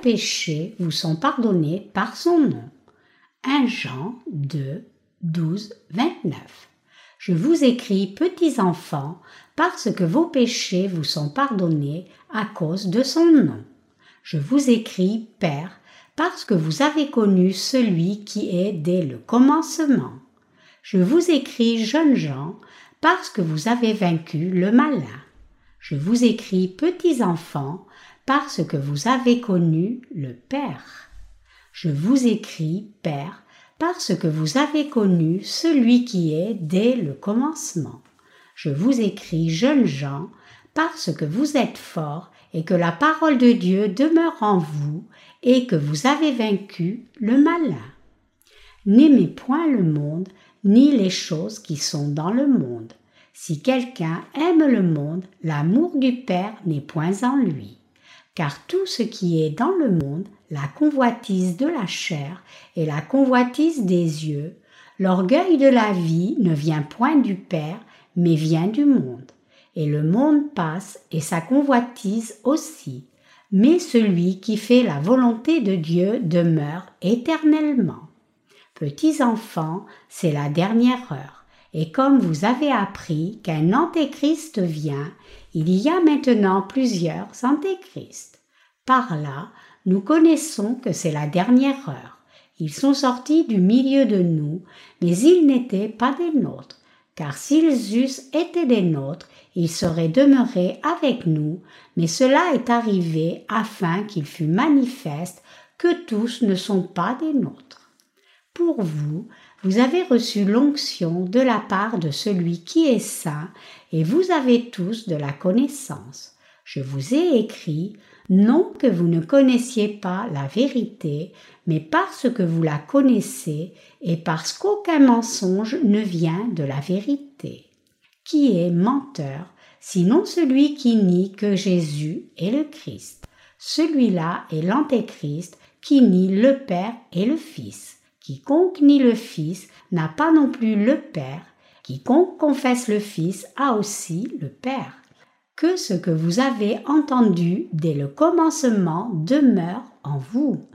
péchés vous sont pardonnés par son nom. 1 Jean 2, 12, 29. Je vous écris, petits enfants, parce que vos péchés vous sont pardonnés à cause de son nom. Je vous écris, Père, parce que vous avez connu celui qui est dès le commencement. Je vous écris, jeunes gens, parce que vous avez vaincu le malin. Je vous écris, petits enfants, parce que vous avez connu le Père. Je vous écris, Père, parce que vous avez connu celui qui est dès le commencement. Je vous écris, jeunes gens, parce que vous êtes forts et que la parole de Dieu demeure en vous et que vous avez vaincu le malin. N'aimez point le monde, ni les choses qui sont dans le monde. Si quelqu'un aime le monde, l'amour du Père n'est point en lui. Car tout ce qui est dans le monde, la convoitise de la chair et la convoitise des yeux, l'orgueil de la vie ne vient point du Père, mais vient du monde. Et le monde passe et sa convoitise aussi. Mais celui qui fait la volonté de Dieu demeure éternellement. Petits enfants, c'est la dernière heure. Et comme vous avez appris qu'un antéchrist vient, il y a maintenant plusieurs antéchrists. Par là, nous connaissons que c'est la dernière heure. Ils sont sortis du milieu de nous, mais ils n'étaient pas des nôtres car s'ils eussent été des nôtres, ils seraient demeurés avec nous, mais cela est arrivé afin qu'il fût manifeste que tous ne sont pas des nôtres. Pour vous, vous avez reçu l'onction de la part de celui qui est saint, et vous avez tous de la connaissance. Je vous ai écrit non que vous ne connaissiez pas la vérité, mais parce que vous la connaissez et parce qu'aucun mensonge ne vient de la vérité. Qui est menteur, sinon celui qui nie que Jésus est le Christ? Celui-là est l'Antéchrist qui nie le Père et le Fils. Quiconque nie le Fils n'a pas non plus le Père. Quiconque confesse le Fils a aussi le Père que ce que vous avez entendu dès le commencement demeure en vous.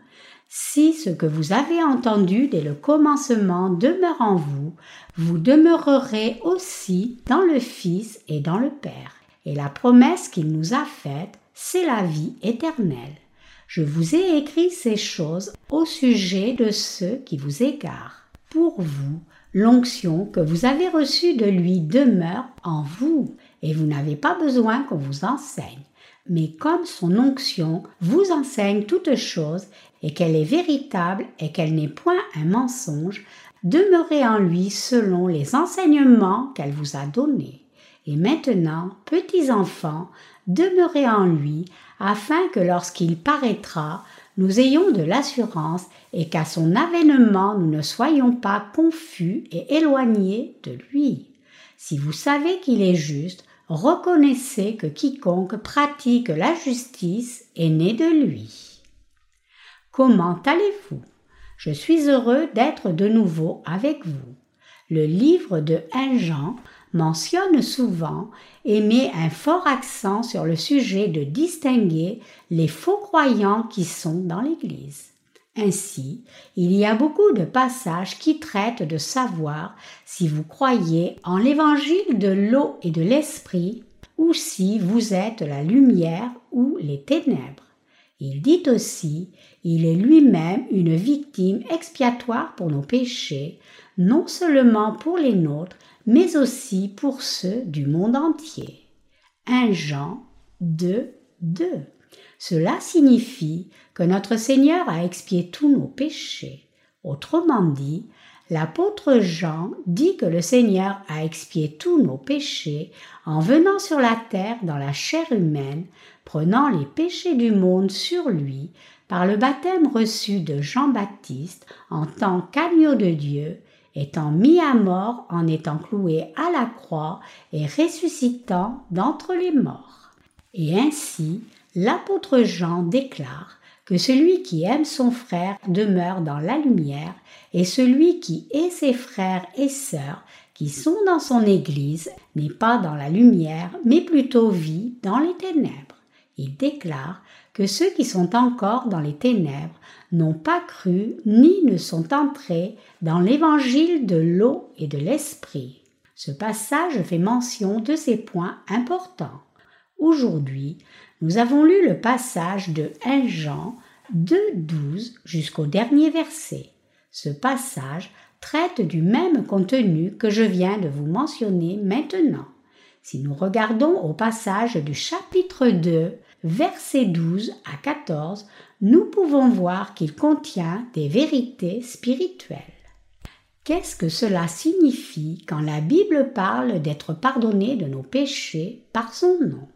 Si ce que vous avez entendu dès le commencement demeure en vous, vous demeurerez aussi dans le Fils et dans le Père. Et la promesse qu'il nous a faite, c'est la vie éternelle. Je vous ai écrit ces choses au sujet de ceux qui vous égarent. Pour vous, l'onction que vous avez reçue de lui demeure en vous, et vous n'avez pas besoin qu'on vous enseigne. Mais comme son onction vous enseigne toutes choses et qu'elle est véritable et qu'elle n'est point un mensonge, demeurez en lui selon les enseignements qu'elle vous a donnés. Et maintenant, petits enfants, demeurez en lui, afin que lorsqu'il paraîtra, nous ayons de l'assurance et qu'à son avènement nous ne soyons pas confus et éloignés de lui. Si vous savez qu'il est juste, reconnaissez que quiconque pratique la justice est né de lui. Comment allez-vous? Je suis heureux d'être de nouveau avec vous. Le livre de 1 Jean mentionne souvent et met un fort accent sur le sujet de distinguer les faux croyants qui sont dans l'Église. Ainsi, il y a beaucoup de passages qui traitent de savoir si vous croyez en l'évangile de l'eau et de l'esprit ou si vous êtes la lumière ou les ténèbres. Il dit aussi, il est lui-même une victime expiatoire pour nos péchés, non seulement pour les nôtres, mais aussi pour ceux du monde entier. 1 Jean 2, 2. Cela signifie que notre Seigneur a expié tous nos péchés. Autrement dit, l'apôtre Jean dit que le Seigneur a expié tous nos péchés en venant sur la terre dans la chair humaine, prenant les péchés du monde sur lui par le baptême reçu de Jean-Baptiste en tant qu'agneau de Dieu, étant mis à mort en étant cloué à la croix et ressuscitant d'entre les morts. Et ainsi, l'apôtre Jean déclare que celui qui aime son frère demeure dans la lumière, et celui qui hait ses frères et sœurs qui sont dans son Église n'est pas dans la lumière, mais plutôt vit dans les ténèbres. Il déclare que ceux qui sont encore dans les ténèbres n'ont pas cru ni ne sont entrés dans l'évangile de l'eau et de l'esprit. Ce passage fait mention de ces points importants. Aujourd'hui, nous avons lu le passage de 1 Jean 2.12 jusqu'au dernier verset. Ce passage traite du même contenu que je viens de vous mentionner maintenant. Si nous regardons au passage du chapitre 2, versets 12 à 14, nous pouvons voir qu'il contient des vérités spirituelles. Qu'est-ce que cela signifie quand la Bible parle d'être pardonné de nos péchés par son nom?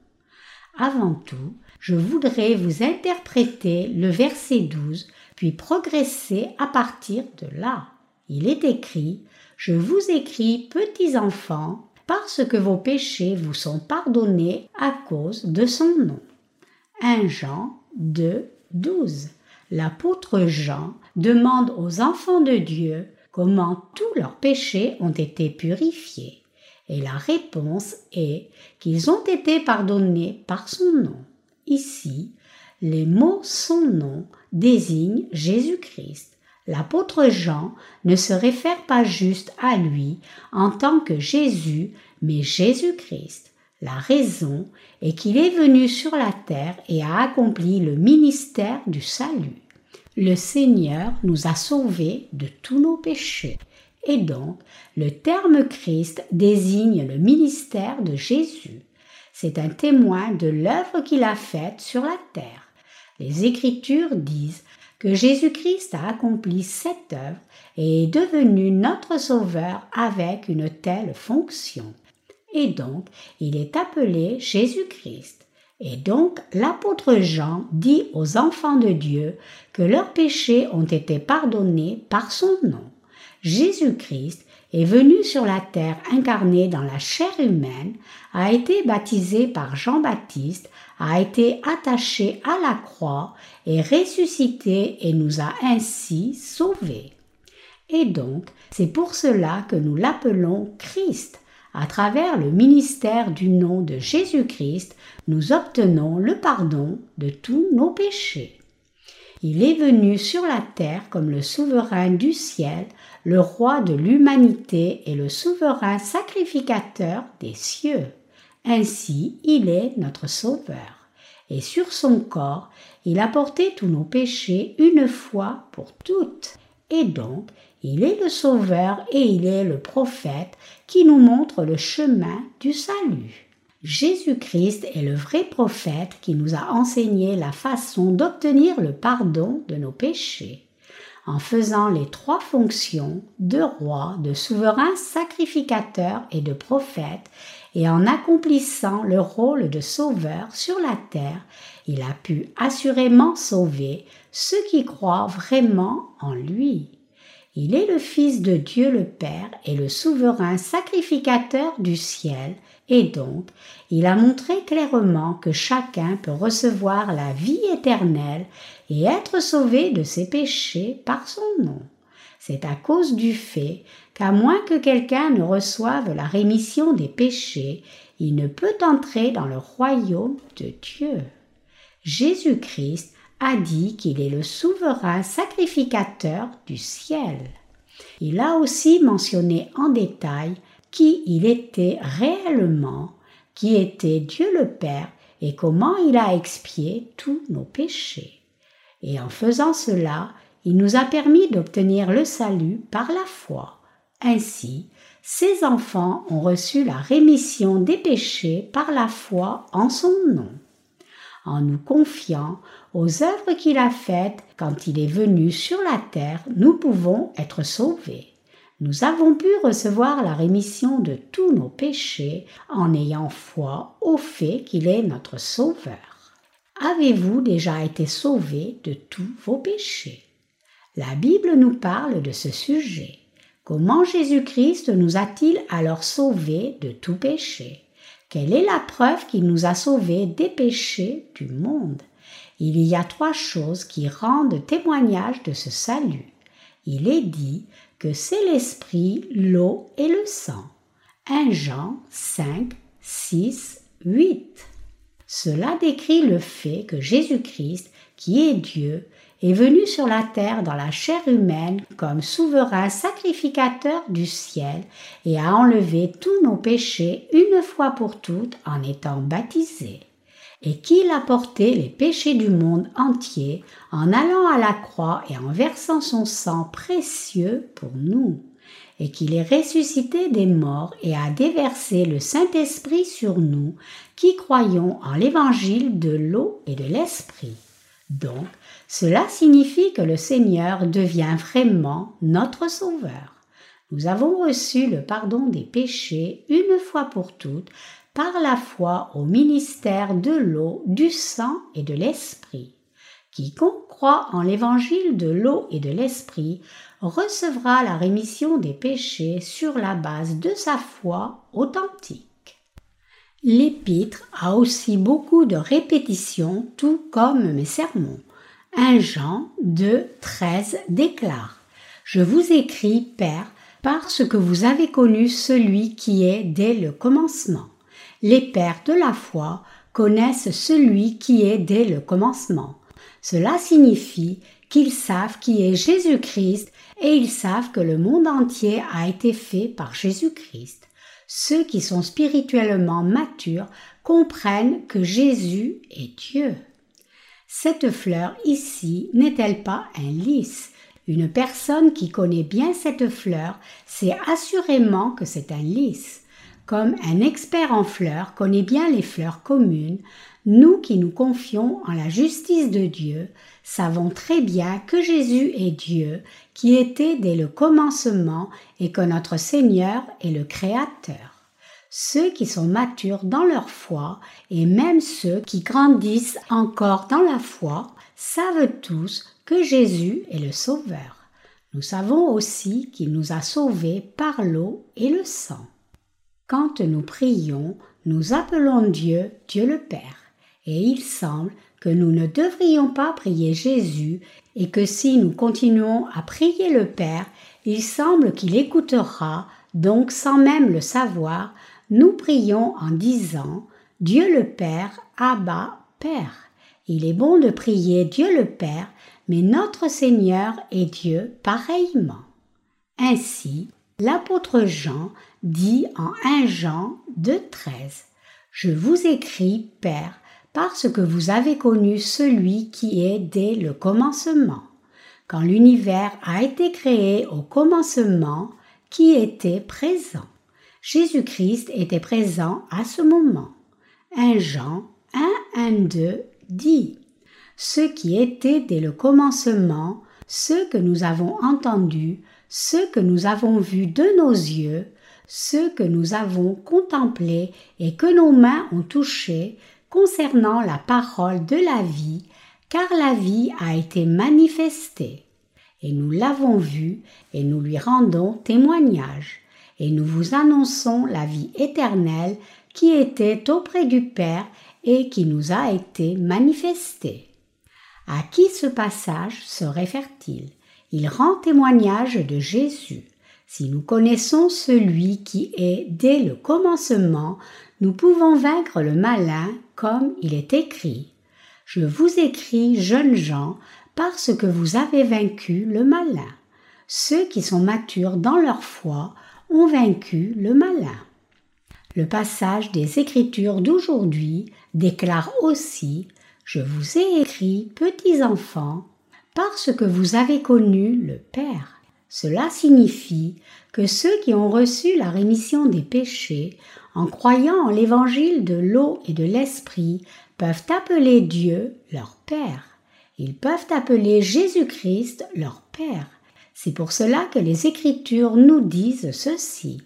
Avant tout, je voudrais vous interpréter le verset 12, puis progresser à partir de là. Il est écrit Je vous écris, petits enfants, parce que vos péchés vous sont pardonnés à cause de son nom. 1 Jean 2, 12. L'apôtre Jean demande aux enfants de Dieu comment tous leurs péchés ont été purifiés. Et la réponse est qu'ils ont été pardonnés par son nom. Ici, les mots son nom désignent Jésus-Christ. L'apôtre Jean ne se réfère pas juste à lui en tant que Jésus, mais Jésus-Christ. La raison est qu'il est venu sur la terre et a accompli le ministère du salut. Le Seigneur nous a sauvés de tous nos péchés. Et donc, le terme Christ désigne le ministère de Jésus. C'est un témoin de l'œuvre qu'il a faite sur la terre. Les Écritures disent que Jésus-Christ a accompli cette œuvre et est devenu notre Sauveur avec une telle fonction. Et donc, il est appelé Jésus-Christ. Et donc, l'apôtre Jean dit aux enfants de Dieu que leurs péchés ont été pardonnés par son nom. Jésus-Christ est venu sur la terre incarné dans la chair humaine, a été baptisé par Jean-Baptiste, a été attaché à la croix et ressuscité et nous a ainsi sauvés. Et donc, c'est pour cela que nous l'appelons Christ. À travers le ministère du nom de Jésus-Christ, nous obtenons le pardon de tous nos péchés. Il est venu sur la terre comme le souverain du ciel, le roi de l'humanité et le souverain sacrificateur des cieux. Ainsi, il est notre sauveur. Et sur son corps, il a porté tous nos péchés une fois pour toutes. Et donc, il est le Sauveur et il est le prophète qui nous montre le chemin du salut. Jésus-Christ est le vrai prophète qui nous a enseigné la façon d'obtenir le pardon de nos péchés. En faisant les trois fonctions de roi, de souverain sacrificateur et de prophète, et en accomplissant le rôle de sauveur sur la terre, il a pu assurément sauver ceux qui croient vraiment en lui. Il est le Fils de Dieu le Père et le souverain sacrificateur du ciel, et donc il a montré clairement que chacun peut recevoir la vie éternelle et être sauvé de ses péchés par son nom. C'est à cause du fait qu'à moins que quelqu'un ne reçoive la rémission des péchés, il ne peut entrer dans le royaume de Dieu. Jésus-Christ a dit qu'il est le souverain sacrificateur du ciel. Il a aussi mentionné en détail qui il était réellement, qui était Dieu le Père et comment il a expié tous nos péchés. Et en faisant cela, il nous a permis d'obtenir le salut par la foi. Ainsi, ses enfants ont reçu la rémission des péchés par la foi en son nom en nous confiant aux œuvres qu'il a faites quand il est venu sur la terre, nous pouvons être sauvés. Nous avons pu recevoir la rémission de tous nos péchés en ayant foi au fait qu'il est notre Sauveur. Avez-vous déjà été sauvés de tous vos péchés? La Bible nous parle de ce sujet. Comment Jésus-Christ nous a-t-il alors sauvés de tout péché quelle est la preuve qu'il nous a sauvés des péchés du monde? Il y a trois choses qui rendent témoignage de ce salut. Il est dit que c'est l'esprit, l'eau et le sang. 1 Jean 5, 6, 8. Cela décrit le fait que Jésus-Christ, qui est Dieu, est venu sur la terre dans la chair humaine comme souverain sacrificateur du ciel et a enlevé tous nos péchés une fois pour toutes en étant baptisé et qu'il a porté les péchés du monde entier en allant à la croix et en versant son sang précieux pour nous, et qu'il est ressuscité des morts et a déversé le Saint-Esprit sur nous qui croyons en l'évangile de l'eau et de l'Esprit. Donc, cela signifie que le Seigneur devient vraiment notre Sauveur. Nous avons reçu le pardon des péchés une fois pour toutes par la foi au ministère de l'eau, du sang et de l'esprit. Quiconque croit en l'évangile de l'eau et de l'esprit recevra la rémission des péchés sur la base de sa foi authentique. L'épître a aussi beaucoup de répétitions, tout comme mes sermons. 1 Jean 2, 13 déclare Je vous écris, Père, parce que vous avez connu celui qui est dès le commencement les pères de la foi connaissent celui qui est dès le commencement. Cela signifie qu'ils savent qui est Jésus-Christ et ils savent que le monde entier a été fait par Jésus-Christ. Ceux qui sont spirituellement matures comprennent que Jésus est Dieu. Cette fleur ici n'est-elle pas un lys? Une personne qui connaît bien cette fleur sait assurément que c'est un lys. Comme un expert en fleurs connaît bien les fleurs communes, nous qui nous confions en la justice de Dieu, savons très bien que Jésus est Dieu, qui était dès le commencement et que notre Seigneur est le Créateur. Ceux qui sont matures dans leur foi et même ceux qui grandissent encore dans la foi savent tous que Jésus est le Sauveur. Nous savons aussi qu'il nous a sauvés par l'eau et le sang. Quand nous prions, nous appelons Dieu Dieu le Père, et il semble que nous ne devrions pas prier Jésus, et que si nous continuons à prier le Père, il semble qu'il écoutera, donc sans même le savoir, nous prions en disant Dieu le Père, Abba, Père. Il est bon de prier Dieu le Père, mais notre Seigneur est Dieu pareillement. Ainsi, l'apôtre Jean dit en 1 Jean 2.13 Je vous écris, Père, parce que vous avez connu celui qui est dès le commencement. Quand l'univers a été créé au commencement, qui était présent Jésus-Christ était présent à ce moment. 1 Jean 1, 1, 2 dit Ce qui était dès le commencement, ce que nous avons entendu, ce que nous avons vu de nos yeux, ce que nous avons contemplé et que nos mains ont touché concernant la parole de la vie, car la vie a été manifestée. Et nous l'avons vue et nous lui rendons témoignage. Et nous vous annonçons la vie éternelle qui était auprès du Père et qui nous a été manifestée. À qui ce passage se réfère-t-il Il rend témoignage de Jésus. Si nous connaissons celui qui est dès le commencement, nous pouvons vaincre le malin comme il est écrit. Je vous écris, jeunes gens, parce que vous avez vaincu le malin. Ceux qui sont matures dans leur foi ont vaincu le malin. Le passage des Écritures d'aujourd'hui déclare aussi Je vous ai écrit, petits enfants, parce que vous avez connu le Père. Cela signifie que ceux qui ont reçu la rémission des péchés en croyant en l'évangile de l'eau et de l'esprit peuvent appeler Dieu leur Père. Ils peuvent appeler Jésus-Christ leur Père. C'est pour cela que les Écritures nous disent ceci.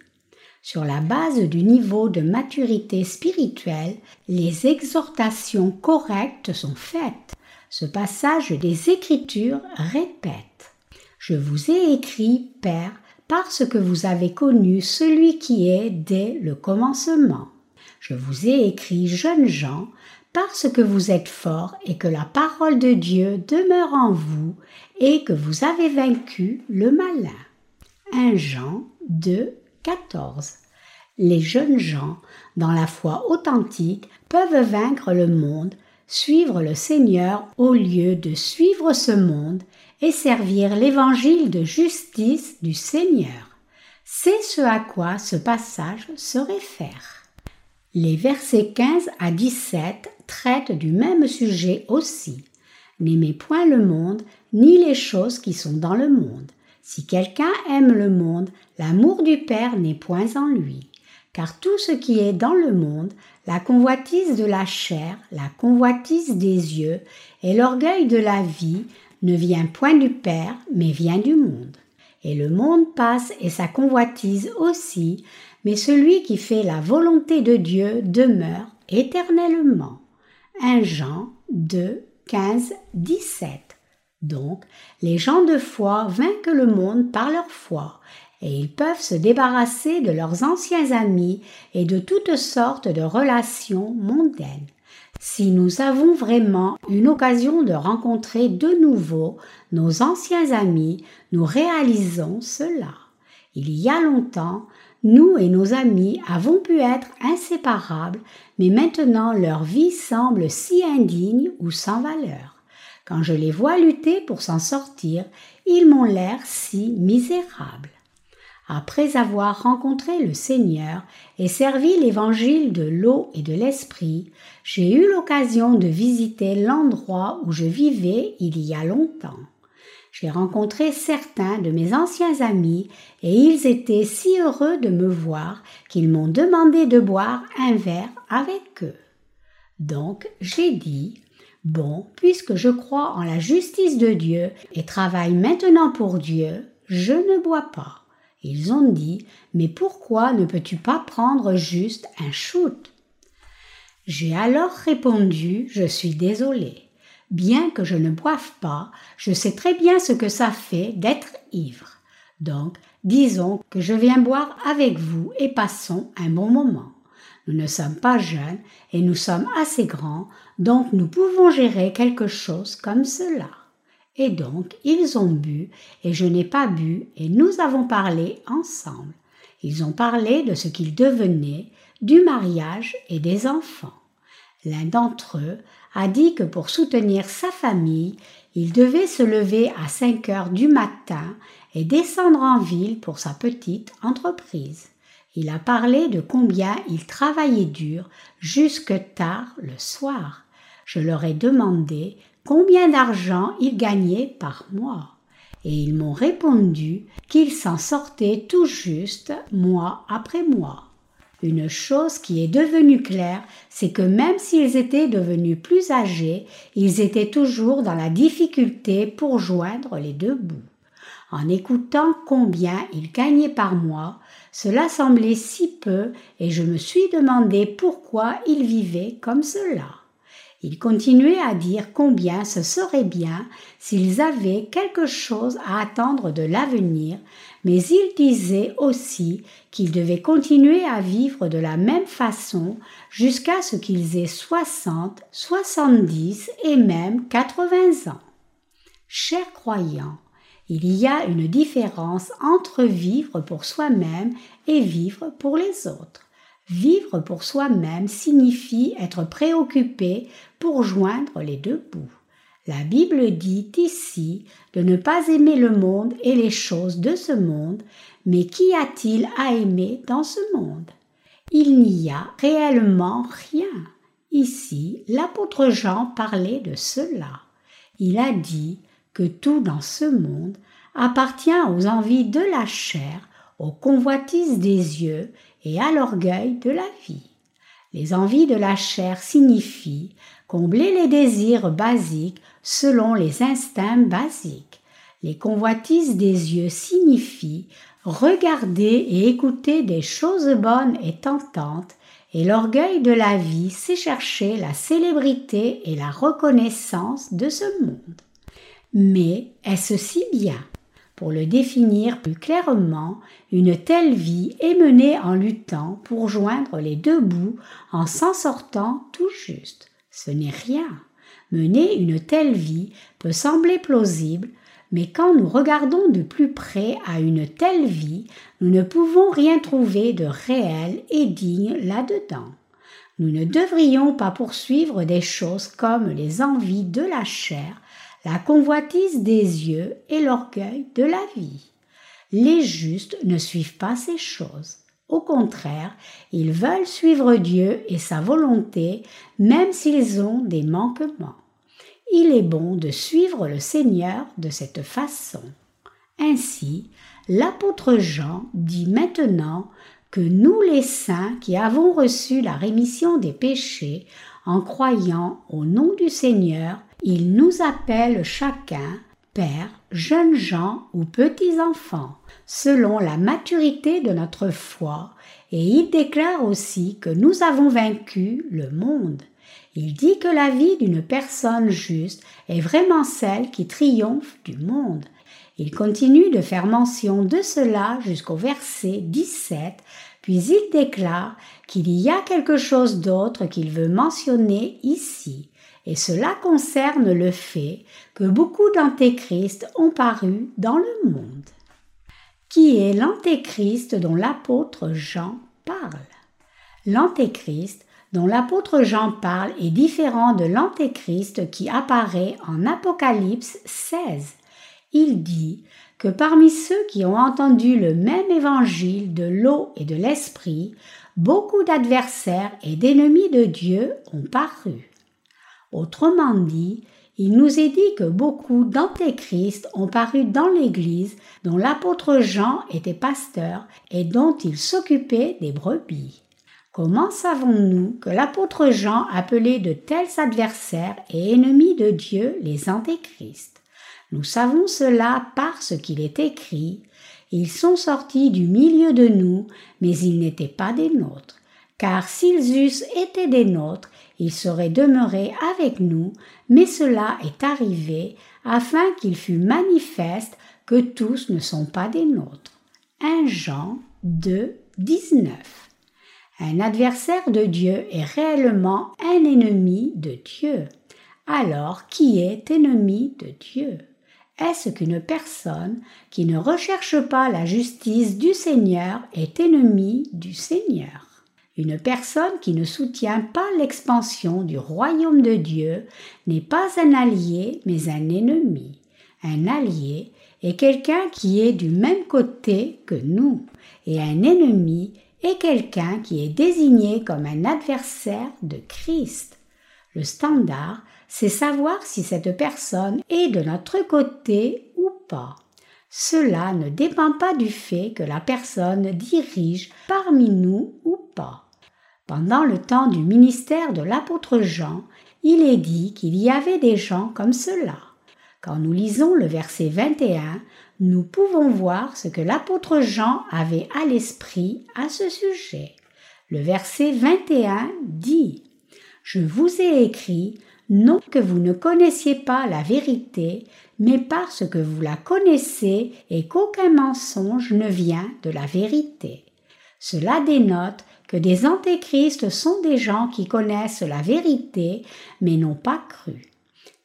Sur la base du niveau de maturité spirituelle, les exhortations correctes sont faites. Ce passage des Écritures répète je vous ai écrit, Père, parce que vous avez connu celui qui est dès le commencement. Je vous ai écrit, jeunes gens, parce que vous êtes forts et que la parole de Dieu demeure en vous et que vous avez vaincu le malin. 1 Jean 2, 14. Les jeunes gens, dans la foi authentique, peuvent vaincre le monde, suivre le Seigneur au lieu de suivre ce monde et servir l'évangile de justice du Seigneur. C'est ce à quoi ce passage se réfère. Les versets 15 à 17 traitent du même sujet aussi. N'aimez point le monde, ni les choses qui sont dans le monde. Si quelqu'un aime le monde, l'amour du Père n'est point en lui. Car tout ce qui est dans le monde, la convoitise de la chair, la convoitise des yeux et l'orgueil de la vie, ne vient point du Père, mais vient du monde. Et le monde passe et sa convoitise aussi, mais celui qui fait la volonté de Dieu demeure éternellement. 1 Jean 2, 15, 17. Donc, les gens de foi vainquent le monde par leur foi, et ils peuvent se débarrasser de leurs anciens amis et de toutes sortes de relations mondaines. Si nous avons vraiment une occasion de rencontrer de nouveau nos anciens amis, nous réalisons cela. Il y a longtemps, nous et nos amis avons pu être inséparables, mais maintenant leur vie semble si indigne ou sans valeur. Quand je les vois lutter pour s'en sortir, ils m'ont l'air si misérables. Après avoir rencontré le Seigneur et servi l'évangile de l'eau et de l'esprit, j'ai eu l'occasion de visiter l'endroit où je vivais il y a longtemps j'ai rencontré certains de mes anciens amis et ils étaient si heureux de me voir qu'ils m'ont demandé de boire un verre avec eux. Donc j'ai dit Bon, puisque je crois en la justice de Dieu et travaille maintenant pour Dieu, je ne bois pas. Ils ont dit Mais pourquoi ne peux-tu pas prendre juste un shoot? J'ai alors répondu Je suis désolé. Bien que je ne boive pas, je sais très bien ce que ça fait d'être ivre. Donc, disons que je viens boire avec vous et passons un bon moment. Nous ne sommes pas jeunes et nous sommes assez grands, donc nous pouvons gérer quelque chose comme cela. Et donc ils ont bu et je n'ai pas bu et nous avons parlé ensemble. Ils ont parlé de ce qu'ils devenaient, du mariage et des enfants. L'un d'entre eux a dit que pour soutenir sa famille, il devait se lever à 5 heures du matin et descendre en ville pour sa petite entreprise. Il a parlé de combien il travaillait dur jusque tard le soir. Je leur ai demandé combien d'argent il gagnait par mois? Et ils m'ont répondu qu'ils s'en sortaient tout juste mois après mois. Une chose qui est devenue claire, c'est que même s'ils étaient devenus plus âgés, ils étaient toujours dans la difficulté pour joindre les deux bouts. En écoutant combien ils gagnaient par mois, cela semblait si peu et je me suis demandé pourquoi ils vivaient comme cela. Il continuait à dire combien ce serait bien s'ils avaient quelque chose à attendre de l'avenir, mais il disait aussi qu'ils devaient continuer à vivre de la même façon jusqu'à ce qu'ils aient 60, 70 et même 80 ans. Chers croyants, il y a une différence entre vivre pour soi-même et vivre pour les autres. Vivre pour soi-même signifie être préoccupé pour joindre les deux bouts. La Bible dit ici de ne pas aimer le monde et les choses de ce monde, mais qu'y a-t-il à aimer dans ce monde? Il n'y a réellement rien. Ici, l'apôtre Jean parlait de cela. Il a dit que tout dans ce monde appartient aux envies de la chair, aux convoitises des yeux et à l'orgueil de la vie. Les envies de la chair signifient combler les désirs basiques selon les instincts basiques. Les convoitises des yeux signifient regarder et écouter des choses bonnes et tentantes, et l'orgueil de la vie, c'est chercher la célébrité et la reconnaissance de ce monde. Mais est-ce si bien? Pour le définir plus clairement, une telle vie est menée en luttant pour joindre les deux bouts en s'en sortant tout juste. Ce n'est rien. Mener une telle vie peut sembler plausible, Mais quand nous regardons de plus près à une telle vie, nous ne pouvons rien trouver de réel et digne là-dedans. Nous ne devrions pas poursuivre des choses comme les envies de la chair, la convoitise des yeux et l'orgueil de la vie. Les justes ne suivent pas ces choses. Au contraire, ils veulent suivre Dieu et sa volonté, même s'ils ont des manquements. Il est bon de suivre le Seigneur de cette façon. Ainsi, l'apôtre Jean dit maintenant que nous les saints qui avons reçu la rémission des péchés en croyant au nom du Seigneur, il nous appelle chacun Père, jeunes gens ou petits enfants selon la maturité de notre foi, et il déclare aussi que nous avons vaincu le monde. Il dit que la vie d'une personne juste est vraiment celle qui triomphe du monde. Il continue de faire mention de cela jusqu'au verset 17, puis il déclare qu'il y a quelque chose d'autre qu'il veut mentionner ici, et cela concerne le fait que beaucoup d'antéchrists ont paru dans le monde qui est l'antéchrist dont l'apôtre Jean parle? L'antéchrist dont l'apôtre Jean parle est différent de l'antéchrist qui apparaît en Apocalypse 16. Il dit que parmi ceux qui ont entendu le même évangile de l'eau et de l'esprit, beaucoup d'adversaires et d'ennemis de Dieu ont paru. Autrement dit, il nous est dit que beaucoup d'antéchrists ont paru dans l'Église dont l'apôtre Jean était pasteur et dont il s'occupait des brebis. Comment savons-nous que l'apôtre Jean appelait de tels adversaires et ennemis de Dieu les antéchrists Nous savons cela parce qu'il est écrit Ils sont sortis du milieu de nous, mais ils n'étaient pas des nôtres. Car s'ils eussent été des nôtres, il serait demeuré avec nous, mais cela est arrivé afin qu'il fût manifeste que tous ne sont pas des nôtres. 1 Jean 2, 19. Un adversaire de Dieu est réellement un ennemi de Dieu. Alors, qui est ennemi de Dieu? Est-ce qu'une personne qui ne recherche pas la justice du Seigneur est ennemie du Seigneur? Une personne qui ne soutient pas l'expansion du royaume de Dieu n'est pas un allié mais un ennemi. Un allié est quelqu'un qui est du même côté que nous et un ennemi est quelqu'un qui est désigné comme un adversaire de Christ. Le standard, c'est savoir si cette personne est de notre côté ou pas. Cela ne dépend pas du fait que la personne dirige parmi nous ou pas. Pendant le temps du ministère de l'apôtre Jean, il est dit qu'il y avait des gens comme cela. Quand nous lisons le verset 21, nous pouvons voir ce que l'apôtre Jean avait à l'esprit à ce sujet. Le verset 21 dit Je vous ai écrit non que vous ne connaissiez pas la vérité, mais parce que vous la connaissez et qu'aucun mensonge ne vient de la vérité. Cela dénote que des antéchrists sont des gens qui connaissent la vérité mais n'ont pas cru.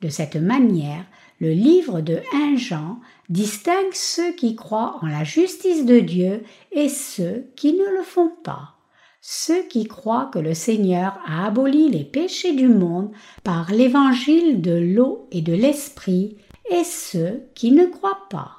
De cette manière, le livre de 1 Jean distingue ceux qui croient en la justice de Dieu et ceux qui ne le font pas. Ceux qui croient que le Seigneur a aboli les péchés du monde par l'évangile de l'eau et de l'esprit et ceux qui ne croient pas.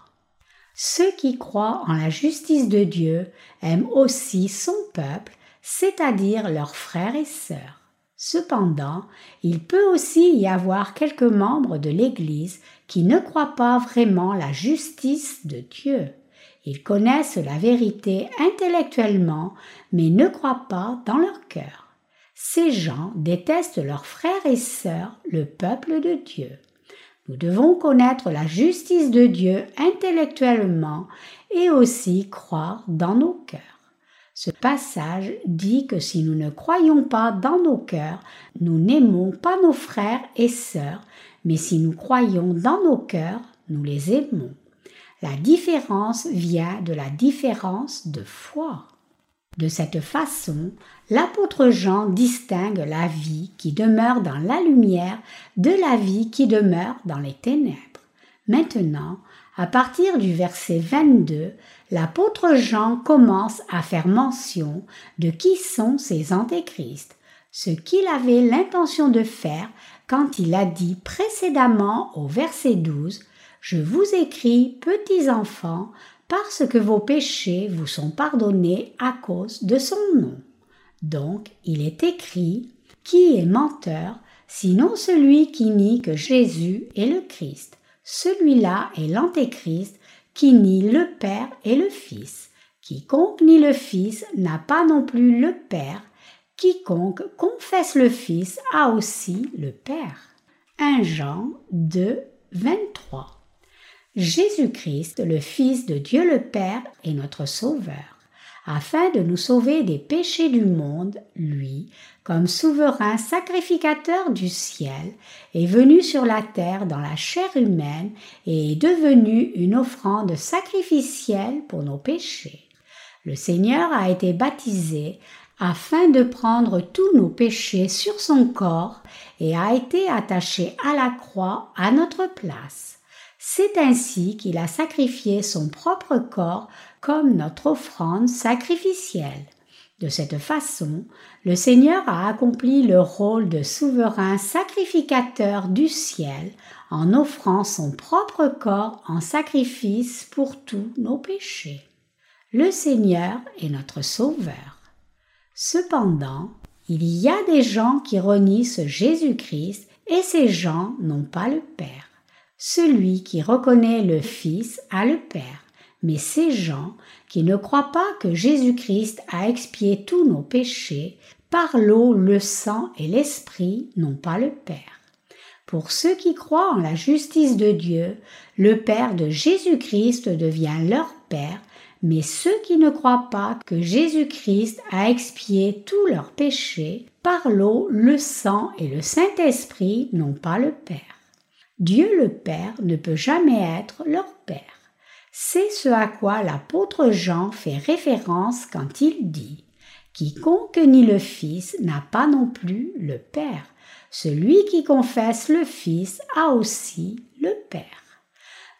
Ceux qui croient en la justice de Dieu aiment aussi son peuple c'est-à-dire leurs frères et sœurs. Cependant, il peut aussi y avoir quelques membres de l'Église qui ne croient pas vraiment la justice de Dieu. Ils connaissent la vérité intellectuellement, mais ne croient pas dans leur cœur. Ces gens détestent leurs frères et sœurs, le peuple de Dieu. Nous devons connaître la justice de Dieu intellectuellement et aussi croire dans nos cœurs. Ce passage dit que si nous ne croyons pas dans nos cœurs, nous n'aimons pas nos frères et sœurs, mais si nous croyons dans nos cœurs, nous les aimons. La différence vient de la différence de foi. De cette façon, l'apôtre Jean distingue la vie qui demeure dans la lumière de la vie qui demeure dans les ténèbres. Maintenant, à partir du verset 22, l'apôtre Jean commence à faire mention de qui sont ces antéchrists, ce qu'il avait l'intention de faire quand il a dit précédemment au verset 12 Je vous écris, petits enfants, parce que vos péchés vous sont pardonnés à cause de son nom. Donc il est écrit Qui est menteur, sinon celui qui nie que Jésus est le Christ? Celui-là est l'Antéchrist qui nie le Père et le Fils. Quiconque nie le Fils n'a pas non plus le Père. Quiconque confesse le Fils a aussi le Père. 1 Jean 2, 23. Jésus-Christ, le Fils de Dieu le Père, est notre Sauveur. Afin de nous sauver des péchés du monde, lui, comme souverain sacrificateur du ciel, est venu sur la terre dans la chair humaine et est devenu une offrande sacrificielle pour nos péchés. Le Seigneur a été baptisé afin de prendre tous nos péchés sur son corps et a été attaché à la croix à notre place. C'est ainsi qu'il a sacrifié son propre corps comme notre offrande sacrificielle. De cette façon, le Seigneur a accompli le rôle de souverain sacrificateur du ciel en offrant son propre corps en sacrifice pour tous nos péchés. Le Seigneur est notre Sauveur. Cependant, il y a des gens qui renient ce Jésus-Christ et ces gens n'ont pas le Père. Celui qui reconnaît le Fils a le Père, mais ces gens qui ne croient pas que Jésus-Christ a expié tous nos péchés par l'eau, le sang et l'Esprit n'ont pas le Père. Pour ceux qui croient en la justice de Dieu, le Père de Jésus-Christ devient leur Père, mais ceux qui ne croient pas que Jésus-Christ a expié tous leurs péchés par l'eau, le sang et le Saint-Esprit n'ont pas le Père. Dieu le Père ne peut jamais être leur Père. C'est ce à quoi l'apôtre Jean fait référence quand il dit Quiconque nie le Fils n'a pas non plus le Père. Celui qui confesse le Fils a aussi le Père.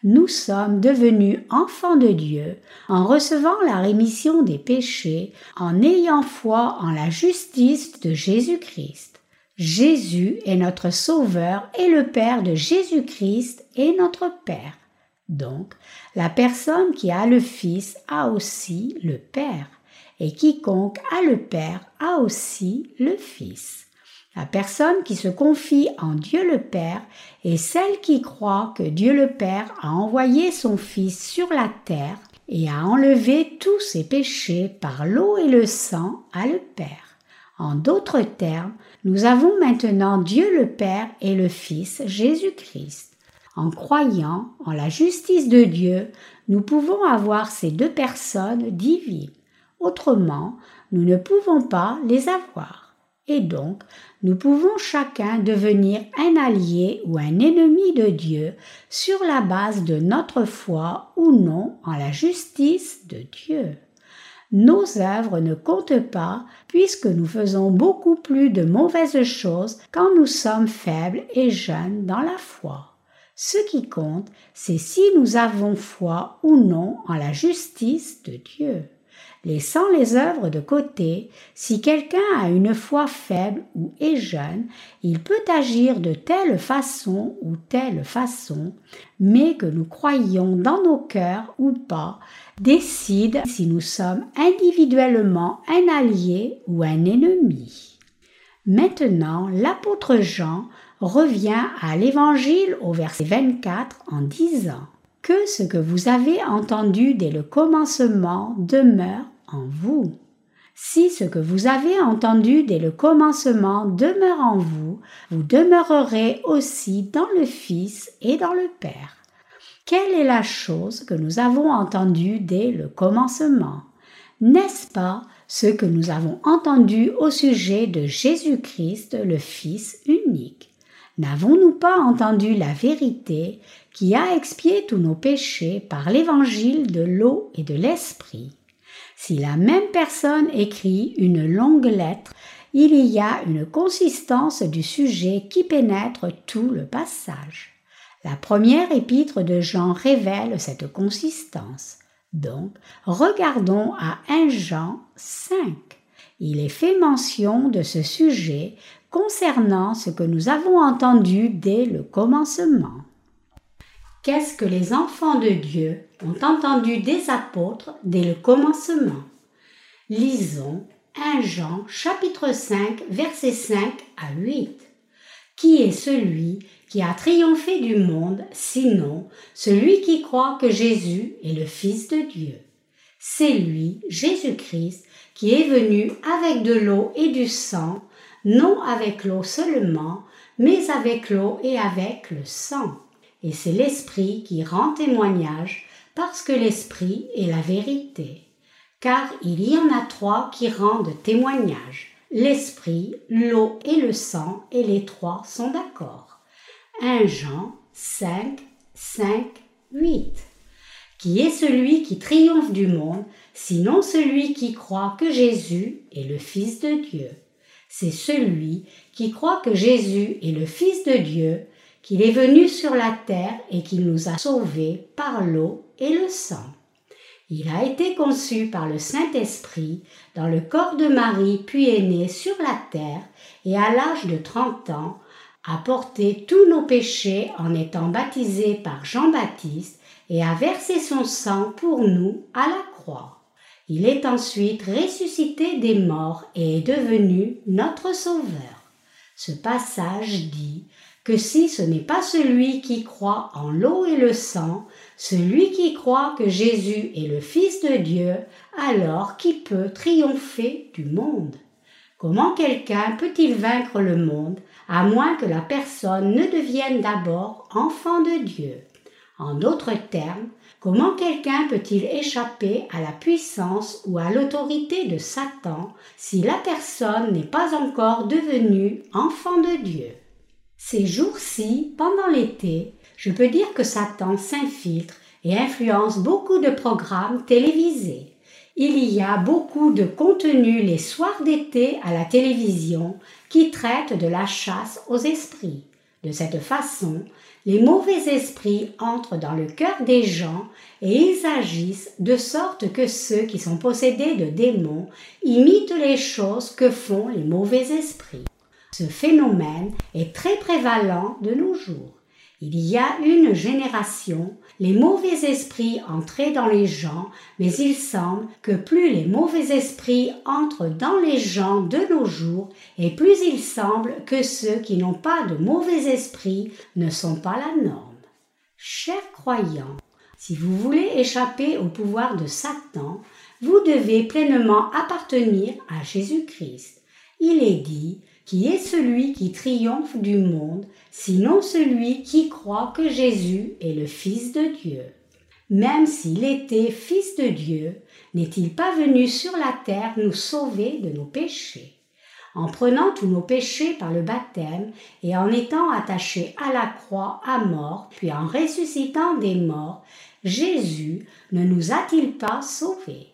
Nous sommes devenus enfants de Dieu en recevant la rémission des péchés, en ayant foi en la justice de Jésus-Christ. Jésus est notre Sauveur et le Père de Jésus-Christ est notre Père. Donc, la personne qui a le Fils a aussi le Père, et quiconque a le Père a aussi le Fils. La personne qui se confie en Dieu le Père est celle qui croit que Dieu le Père a envoyé son Fils sur la terre et a enlevé tous ses péchés par l'eau et le sang à le Père. En d'autres termes, nous avons maintenant Dieu le Père et le Fils Jésus-Christ. En croyant en la justice de Dieu, nous pouvons avoir ces deux personnes divines. Autrement, nous ne pouvons pas les avoir. Et donc, nous pouvons chacun devenir un allié ou un ennemi de Dieu sur la base de notre foi ou non en la justice de Dieu nos œuvres ne comptent pas puisque nous faisons beaucoup plus de mauvaises choses quand nous sommes faibles et jeunes dans la foi. Ce qui compte, c'est si nous avons foi ou non en la justice de Dieu. Laissant les œuvres de côté, si quelqu'un a une foi faible ou est jeune, il peut agir de telle façon ou telle façon, mais que nous croyions dans nos cœurs ou pas, décide si nous sommes individuellement un allié ou un ennemi. Maintenant, l'apôtre Jean revient à l'Évangile au verset 24 en disant que ce que vous avez entendu dès le commencement demeure en vous. Si ce que vous avez entendu dès le commencement demeure en vous, vous demeurerez aussi dans le Fils et dans le Père. Quelle est la chose que nous avons entendue dès le commencement? N'est-ce pas ce que nous avons entendu au sujet de Jésus-Christ, le Fils unique? N'avons-nous pas entendu la vérité qui a expié tous nos péchés par l'évangile de l'eau et de l'esprit? Si la même personne écrit une longue lettre, il y a une consistance du sujet qui pénètre tout le passage. La première épître de Jean révèle cette consistance. Donc, regardons à 1 Jean 5. Il est fait mention de ce sujet concernant ce que nous avons entendu dès le commencement. Qu'est-ce que les enfants de Dieu ont entendu des apôtres dès le commencement? Lisons 1 Jean chapitre 5 versets 5 à 8. Qui est celui qui a triomphé du monde, sinon celui qui croit que Jésus est le Fils de Dieu? C'est lui, Jésus-Christ, qui est venu avec de l'eau et du sang, non avec l'eau seulement, mais avec l'eau et avec le sang. Et c'est l'Esprit qui rend témoignage, parce que l'Esprit est la vérité. Car il y en a trois qui rendent témoignage, l'Esprit, l'eau et le sang, et les trois sont d'accord. 1 Jean 5, 5, 8. Qui est celui qui triomphe du monde, sinon celui qui croit que Jésus est le Fils de Dieu C'est celui qui croit que Jésus est le Fils de Dieu, qu'il est venu sur la terre et qu'il nous a sauvés par l'eau et le sang. Il a été conçu par le Saint-Esprit dans le corps de Marie, puis est né sur la terre, et à l'âge de trente ans, a porté tous nos péchés en étant baptisé par Jean-Baptiste et a versé son sang pour nous à la croix. Il est ensuite ressuscité des morts et est devenu notre Sauveur. Ce passage dit que si ce n'est pas celui qui croit en l'eau et le sang, celui qui croit que Jésus est le Fils de Dieu, alors qui peut triompher du monde? Comment quelqu'un peut-il vaincre le monde à moins que la personne ne devienne d'abord enfant de Dieu? En d'autres termes, comment quelqu'un peut-il échapper à la puissance ou à l'autorité de Satan si la personne n'est pas encore devenue enfant de Dieu? Ces jours-ci, pendant l'été, je peux dire que Satan s'infiltre et influence beaucoup de programmes télévisés. Il y a beaucoup de contenus les soirs d'été à la télévision qui traitent de la chasse aux esprits. De cette façon, les mauvais esprits entrent dans le cœur des gens et ils agissent de sorte que ceux qui sont possédés de démons imitent les choses que font les mauvais esprits. Ce phénomène est très prévalent de nos jours. Il y a une génération, les mauvais esprits entraient dans les gens, mais il semble que plus les mauvais esprits entrent dans les gens de nos jours, et plus il semble que ceux qui n'ont pas de mauvais esprits ne sont pas la norme. Chers croyants, si vous voulez échapper au pouvoir de Satan, vous devez pleinement appartenir à Jésus-Christ. Il est dit qui est celui qui triomphe du monde, sinon celui qui croit que Jésus est le Fils de Dieu. Même s'il était Fils de Dieu, n'est-il pas venu sur la terre nous sauver de nos péchés? En prenant tous nos péchés par le baptême et en étant attaché à la croix à mort, puis en ressuscitant des morts, Jésus ne nous a-t-il pas sauvés?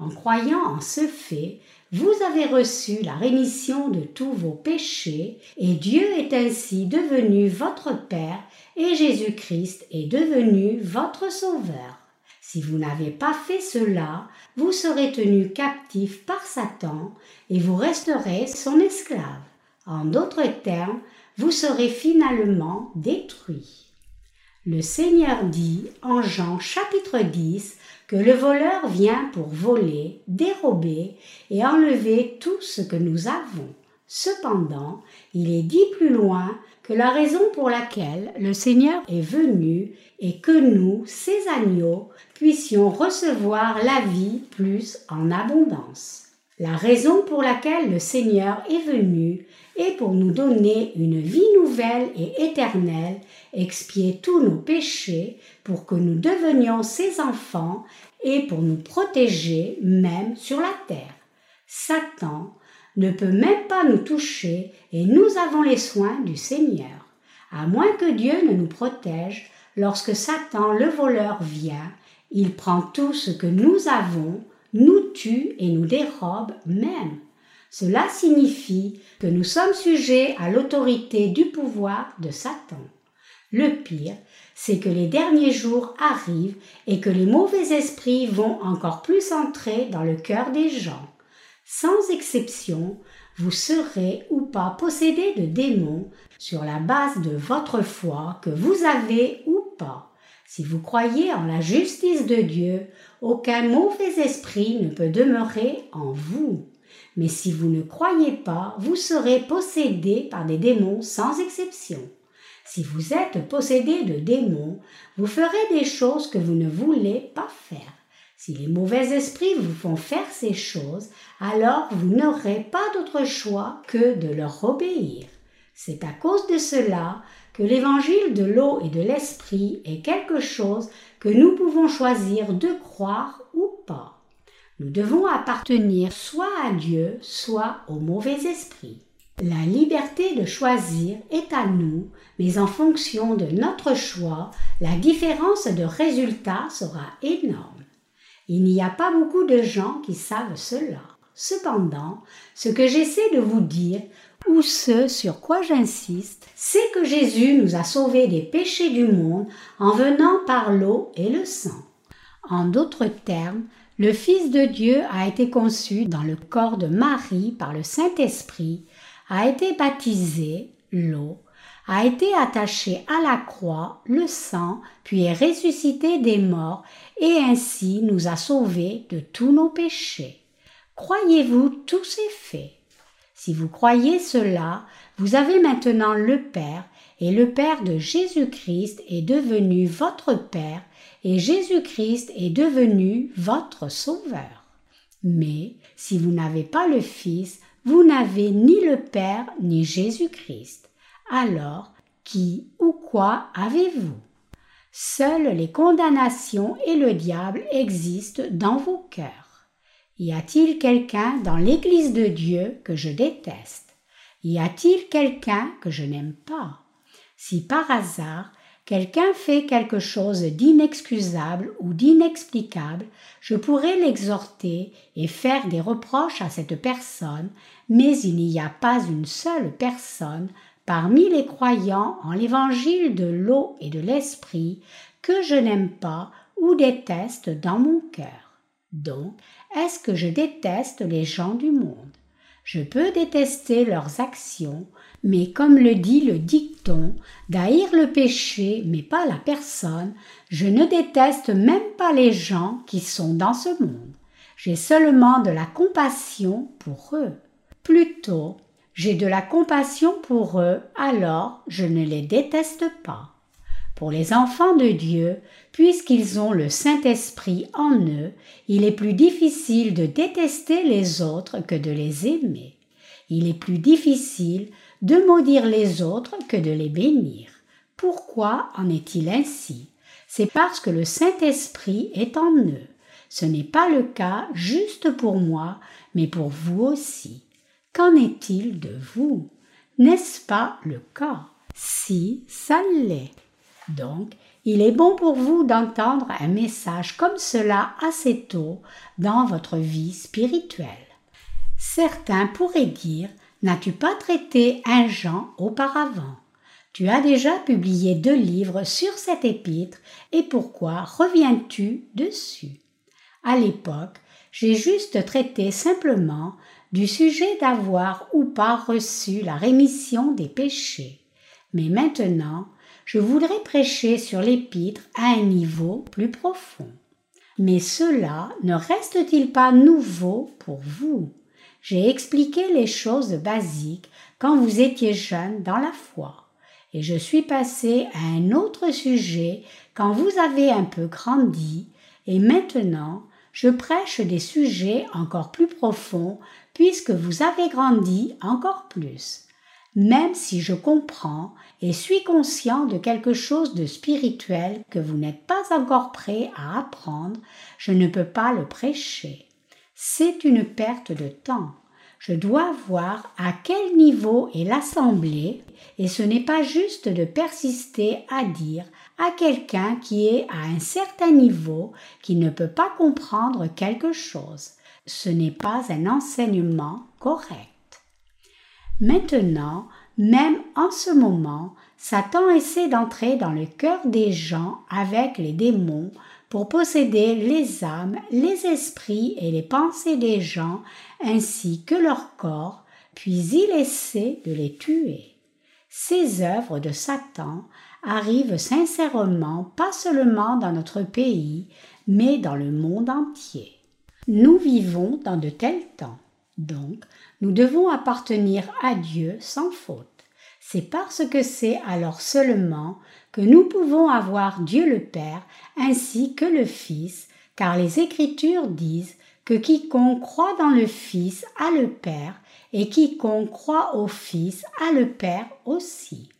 En croyant en ce fait, vous avez reçu la rémission de tous vos péchés, et Dieu est ainsi devenu votre Père, et Jésus-Christ est devenu votre Sauveur. Si vous n'avez pas fait cela, vous serez tenu captif par Satan, et vous resterez son esclave. En d'autres termes, vous serez finalement détruit. Le Seigneur dit en Jean chapitre 10 que le voleur vient pour voler, dérober et enlever tout ce que nous avons. Cependant, il est dit plus loin que la raison pour laquelle le Seigneur est venu est que nous, ses agneaux, puissions recevoir la vie plus en abondance. La raison pour laquelle le Seigneur est venu est pour nous donner une vie nouvelle et éternelle, expier tous nos péchés pour que nous devenions ses enfants et pour nous protéger même sur la terre. Satan ne peut même pas nous toucher et nous avons les soins du Seigneur. À moins que Dieu ne nous protège, lorsque Satan le voleur vient, il prend tout ce que nous avons, nous tue et nous dérobe même. Cela signifie que nous sommes sujets à l'autorité du pouvoir de Satan. Le pire, c'est que les derniers jours arrivent et que les mauvais esprits vont encore plus entrer dans le cœur des gens. Sans exception, vous serez ou pas possédé de démons sur la base de votre foi que vous avez ou pas. Si vous croyez en la justice de Dieu, aucun mauvais esprit ne peut demeurer en vous. Mais si vous ne croyez pas, vous serez possédé par des démons sans exception. Si vous êtes possédé de démons, vous ferez des choses que vous ne voulez pas faire. Si les mauvais esprits vous font faire ces choses, alors vous n'aurez pas d'autre choix que de leur obéir. C'est à cause de cela que l'évangile de l'eau et de l'esprit est quelque chose que nous pouvons choisir de croire ou pas. Nous devons appartenir soit à Dieu, soit au mauvais esprit. La liberté de choisir est à nous, mais en fonction de notre choix, la différence de résultat sera énorme. Il n'y a pas beaucoup de gens qui savent cela. Cependant, ce que j'essaie de vous dire, ou ce sur quoi j'insiste, c'est que Jésus nous a sauvés des péchés du monde en venant par l'eau et le sang. En d'autres termes, le Fils de Dieu a été conçu dans le corps de Marie par le Saint-Esprit a été baptisé, l'eau, a été attaché à la croix, le sang, puis est ressuscité des morts, et ainsi nous a sauvés de tous nos péchés. Croyez-vous tous ces faits? Si vous croyez cela, vous avez maintenant le Père, et le Père de Jésus-Christ est devenu votre Père, et Jésus-Christ est devenu votre Sauveur. Mais si vous n'avez pas le Fils, vous n'avez ni le Père ni Jésus-Christ. Alors, qui ou quoi avez-vous? Seules les condamnations et le diable existent dans vos cœurs. Y a-t-il quelqu'un dans l'Église de Dieu que je déteste? Y a-t-il quelqu'un que je n'aime pas? Si par hasard quelqu'un fait quelque chose d'inexcusable ou d'inexplicable, je pourrais l'exhorter et faire des reproches à cette personne, mais il n'y a pas une seule personne parmi les croyants en l'évangile de l'eau et de l'esprit que je n'aime pas ou déteste dans mon cœur. Donc, est-ce que je déteste les gens du monde? Je peux détester leurs actions, mais comme le dit le dicton, d'haïr le péché mais pas la personne, je ne déteste même pas les gens qui sont dans ce monde. J'ai seulement de la compassion pour eux. Plutôt, j'ai de la compassion pour eux, alors je ne les déteste pas. Pour les enfants de Dieu, puisqu'ils ont le Saint-Esprit en eux, il est plus difficile de détester les autres que de les aimer. Il est plus difficile de maudire les autres que de les bénir. Pourquoi en est-il ainsi? C'est parce que le Saint-Esprit est en eux. Ce n'est pas le cas juste pour moi, mais pour vous aussi. Qu'en est-il de vous? N'est-ce pas le cas? Si, ça l'est. Donc, il est bon pour vous d'entendre un message comme cela assez tôt dans votre vie spirituelle. Certains pourraient dire N'as-tu pas traité un Jean auparavant? Tu as déjà publié deux livres sur cet épître et pourquoi reviens-tu dessus? À l'époque, j'ai juste traité simplement du sujet d'avoir ou pas reçu la rémission des péchés. Mais maintenant, je voudrais prêcher sur l'épître à un niveau plus profond. Mais cela ne reste-t-il pas nouveau pour vous? J'ai expliqué les choses basiques quand vous étiez jeune dans la foi. Et je suis passé à un autre sujet quand vous avez un peu grandi, et maintenant je prêche des sujets encore plus profonds puisque vous avez grandi encore plus. Même si je comprends et suis conscient de quelque chose de spirituel que vous n'êtes pas encore prêt à apprendre, je ne peux pas le prêcher c'est une perte de temps. Je dois voir à quel niveau est l'assemblée et ce n'est pas juste de persister à dire à quelqu'un qui est à un certain niveau qui ne peut pas comprendre quelque chose. Ce n'est pas un enseignement correct. Maintenant, même en ce moment, Satan essaie d'entrer dans le cœur des gens avec les démons pour posséder les âmes, les esprits et les pensées des gens ainsi que leur corps, puis il essaie de les tuer. Ces œuvres de Satan arrivent sincèrement pas seulement dans notre pays, mais dans le monde entier. Nous vivons dans de tels temps, donc nous devons appartenir à Dieu sans faute. C'est parce que c'est alors seulement que nous pouvons avoir Dieu le Père ainsi que le Fils, car les Écritures disent que quiconque croit dans le Fils a le Père, et quiconque croit au Fils a le Père aussi.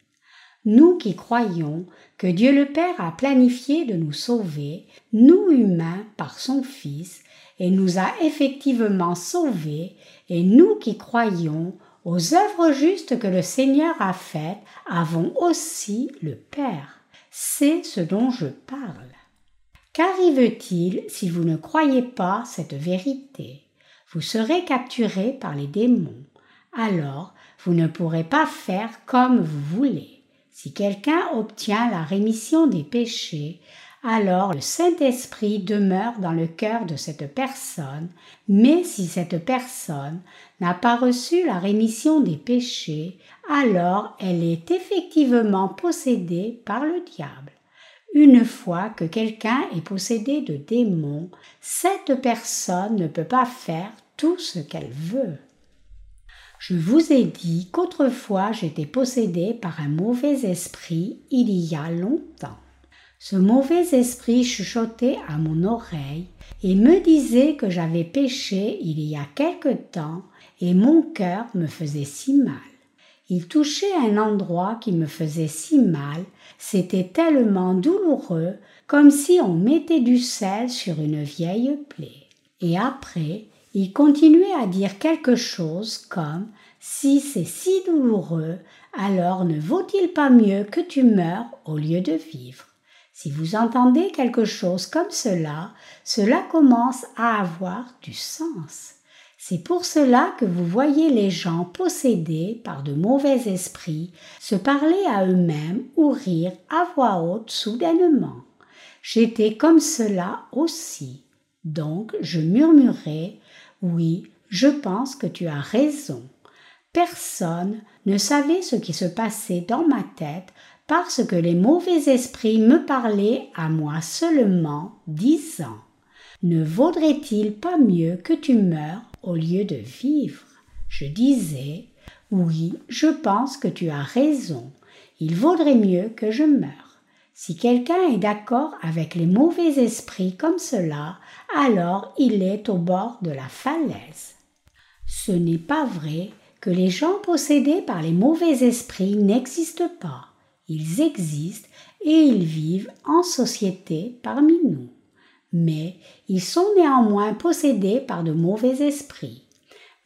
Nous qui croyons que Dieu le Père a planifié de nous sauver, nous humains, par son Fils, et nous a effectivement sauvés, et nous qui croyons aux œuvres justes que le Seigneur a faites avons aussi le Père. C'est ce dont je parle. Qu'arrive-t-il si vous ne croyez pas cette vérité? Vous serez capturé par les démons. Alors, vous ne pourrez pas faire comme vous voulez. Si quelqu'un obtient la rémission des péchés, alors le Saint-Esprit demeure dans le cœur de cette personne, mais si cette personne n'a pas reçu la rémission des péchés, alors elle est effectivement possédée par le diable. Une fois que quelqu'un est possédé de démons, cette personne ne peut pas faire tout ce qu'elle veut. Je vous ai dit qu'autrefois j'étais possédé par un mauvais esprit il y a longtemps. Ce mauvais esprit chuchotait à mon oreille et me disait que j'avais péché il y a quelque temps et mon cœur me faisait si mal. Il touchait un endroit qui me faisait si mal, c'était tellement douloureux comme si on mettait du sel sur une vieille plaie. Et après, il continuait à dire quelque chose comme Si c'est si douloureux, alors ne vaut-il pas mieux que tu meurs au lieu de vivre? Si vous entendez quelque chose comme cela, cela commence à avoir du sens. C'est pour cela que vous voyez les gens possédés par de mauvais esprits se parler à eux-mêmes ou rire à voix haute soudainement. J'étais comme cela aussi. Donc je murmurais Oui, je pense que tu as raison. Personne ne savait ce qui se passait dans ma tête parce que les mauvais esprits me parlaient à moi seulement, disant Ne vaudrait-il pas mieux que tu meurs au lieu de vivre? Je disais Oui, je pense que tu as raison. Il vaudrait mieux que je meure. Si quelqu'un est d'accord avec les mauvais esprits comme cela, alors il est au bord de la falaise. Ce n'est pas vrai que les gens possédés par les mauvais esprits n'existent pas. Ils existent et ils vivent en société parmi nous mais ils sont néanmoins possédés par de mauvais esprits.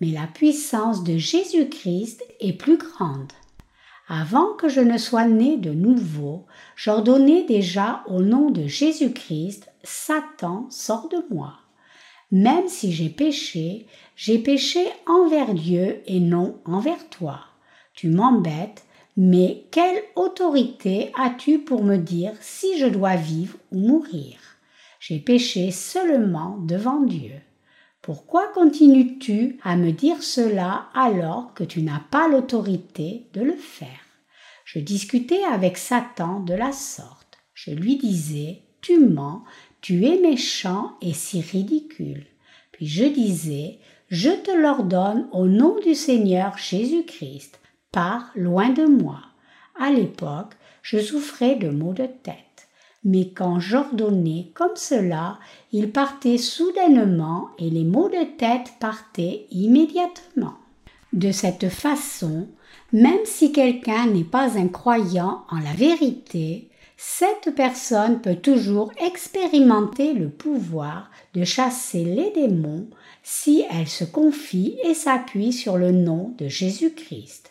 Mais la puissance de Jésus-Christ est plus grande. Avant que je ne sois né de nouveau, j'ordonnais déjà au nom de Jésus-Christ, Satan sort de moi. Même si j'ai péché, j'ai péché envers Dieu et non envers toi. Tu m'embêtes, mais quelle autorité as-tu pour me dire si je dois vivre ou mourir? J'ai péché seulement devant Dieu. Pourquoi continues-tu à me dire cela alors que tu n'as pas l'autorité de le faire? Je discutais avec Satan de la sorte. Je lui disais Tu mens, tu es méchant et si ridicule. Puis je disais Je te l'ordonne au nom du Seigneur Jésus-Christ. Pars loin de moi. À l'époque, je souffrais de maux de tête mais quand j'ordonnais comme cela, il partait soudainement et les maux de tête partaient immédiatement. De cette façon, même si quelqu'un n'est pas un croyant en la vérité, cette personne peut toujours expérimenter le pouvoir de chasser les démons si elle se confie et s'appuie sur le nom de Jésus-Christ.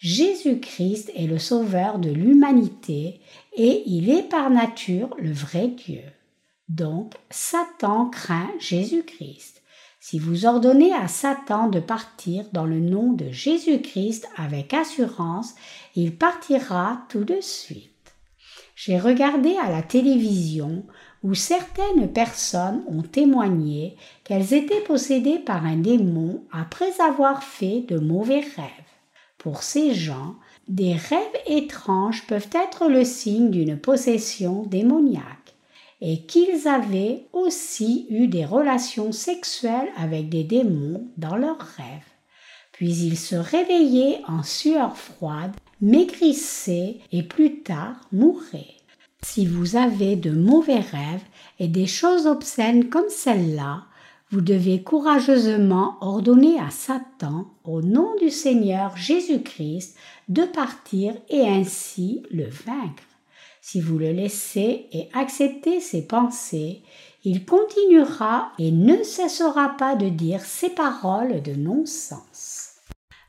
Jésus-Christ est le sauveur de l'humanité et il est par nature le vrai Dieu. Donc Satan craint Jésus-Christ. Si vous ordonnez à Satan de partir dans le nom de Jésus-Christ avec assurance, il partira tout de suite. J'ai regardé à la télévision où certaines personnes ont témoigné qu'elles étaient possédées par un démon après avoir fait de mauvais rêves. Pour ces gens, des rêves étranges peuvent être le signe d'une possession démoniaque et qu'ils avaient aussi eu des relations sexuelles avec des démons dans leurs rêves. Puis ils se réveillaient en sueur froide, maigrissaient et plus tard mouraient. Si vous avez de mauvais rêves et des choses obscènes comme celle-là, vous devez courageusement ordonner à Satan, au nom du Seigneur Jésus-Christ, de partir et ainsi le vaincre. Si vous le laissez et acceptez ses pensées, il continuera et ne cessera pas de dire ces paroles de non-sens.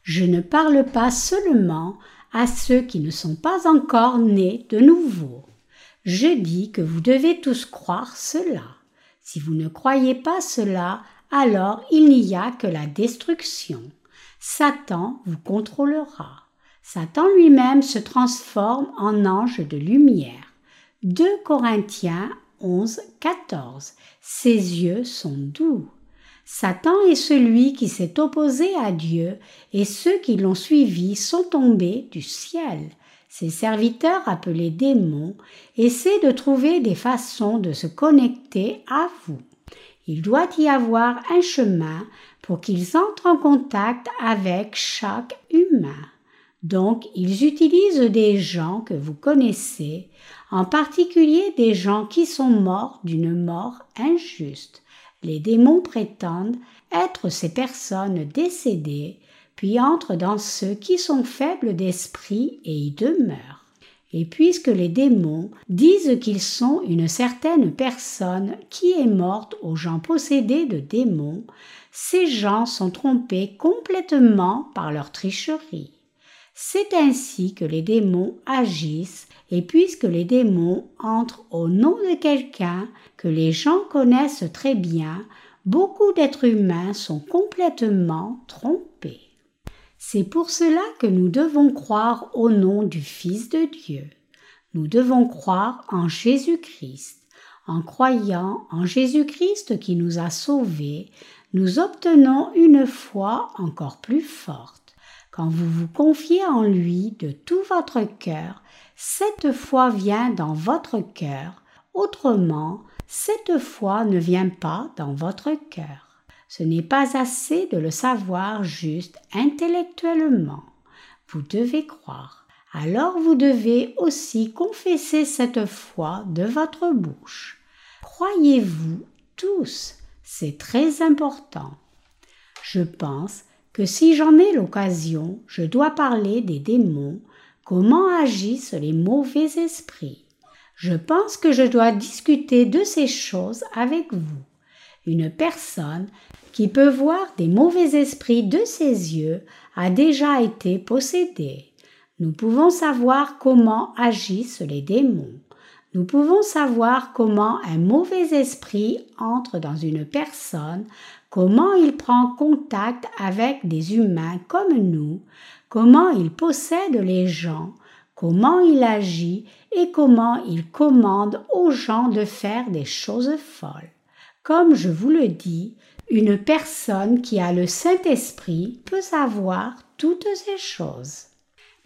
Je ne parle pas seulement à ceux qui ne sont pas encore nés de nouveau. Je dis que vous devez tous croire cela. Si vous ne croyez pas cela, alors il n'y a que la destruction. Satan vous contrôlera. Satan lui-même se transforme en ange de lumière. 2 Corinthiens 11, 14. Ses yeux sont doux. Satan est celui qui s'est opposé à Dieu, et ceux qui l'ont suivi sont tombés du ciel. Ses serviteurs, appelés démons, essaient de trouver des façons de se connecter à vous. Il doit y avoir un chemin pour qu'ils entrent en contact avec chaque humain. Donc, ils utilisent des gens que vous connaissez, en particulier des gens qui sont morts d'une mort injuste. Les démons prétendent être ces personnes décédées, puis entrent dans ceux qui sont faibles d'esprit et y demeurent. Et puisque les démons disent qu'ils sont une certaine personne qui est morte aux gens possédés de démons, ces gens sont trompés complètement par leur tricherie. C'est ainsi que les démons agissent, et puisque les démons entrent au nom de quelqu'un que les gens connaissent très bien, beaucoup d'êtres humains sont complètement trompés. C'est pour cela que nous devons croire au nom du Fils de Dieu. Nous devons croire en Jésus-Christ. En croyant en Jésus-Christ qui nous a sauvés, nous obtenons une foi encore plus forte. Quand vous vous confiez en lui de tout votre cœur, cette foi vient dans votre cœur. Autrement, cette foi ne vient pas dans votre cœur. Ce n'est pas assez de le savoir juste intellectuellement. Vous devez croire. Alors vous devez aussi confesser cette foi de votre bouche. Croyez-vous tous, c'est très important. Je pense que si j'en ai l'occasion, je dois parler des démons, comment agissent les mauvais esprits. Je pense que je dois discuter de ces choses avec vous. Une personne qui peut voir des mauvais esprits de ses yeux a déjà été possédée. Nous pouvons savoir comment agissent les démons. Nous pouvons savoir comment un mauvais esprit entre dans une personne comment il prend contact avec des humains comme nous, comment il possède les gens, comment il agit et comment il commande aux gens de faire des choses folles. Comme je vous le dis, une personne qui a le Saint-Esprit peut savoir toutes ces choses.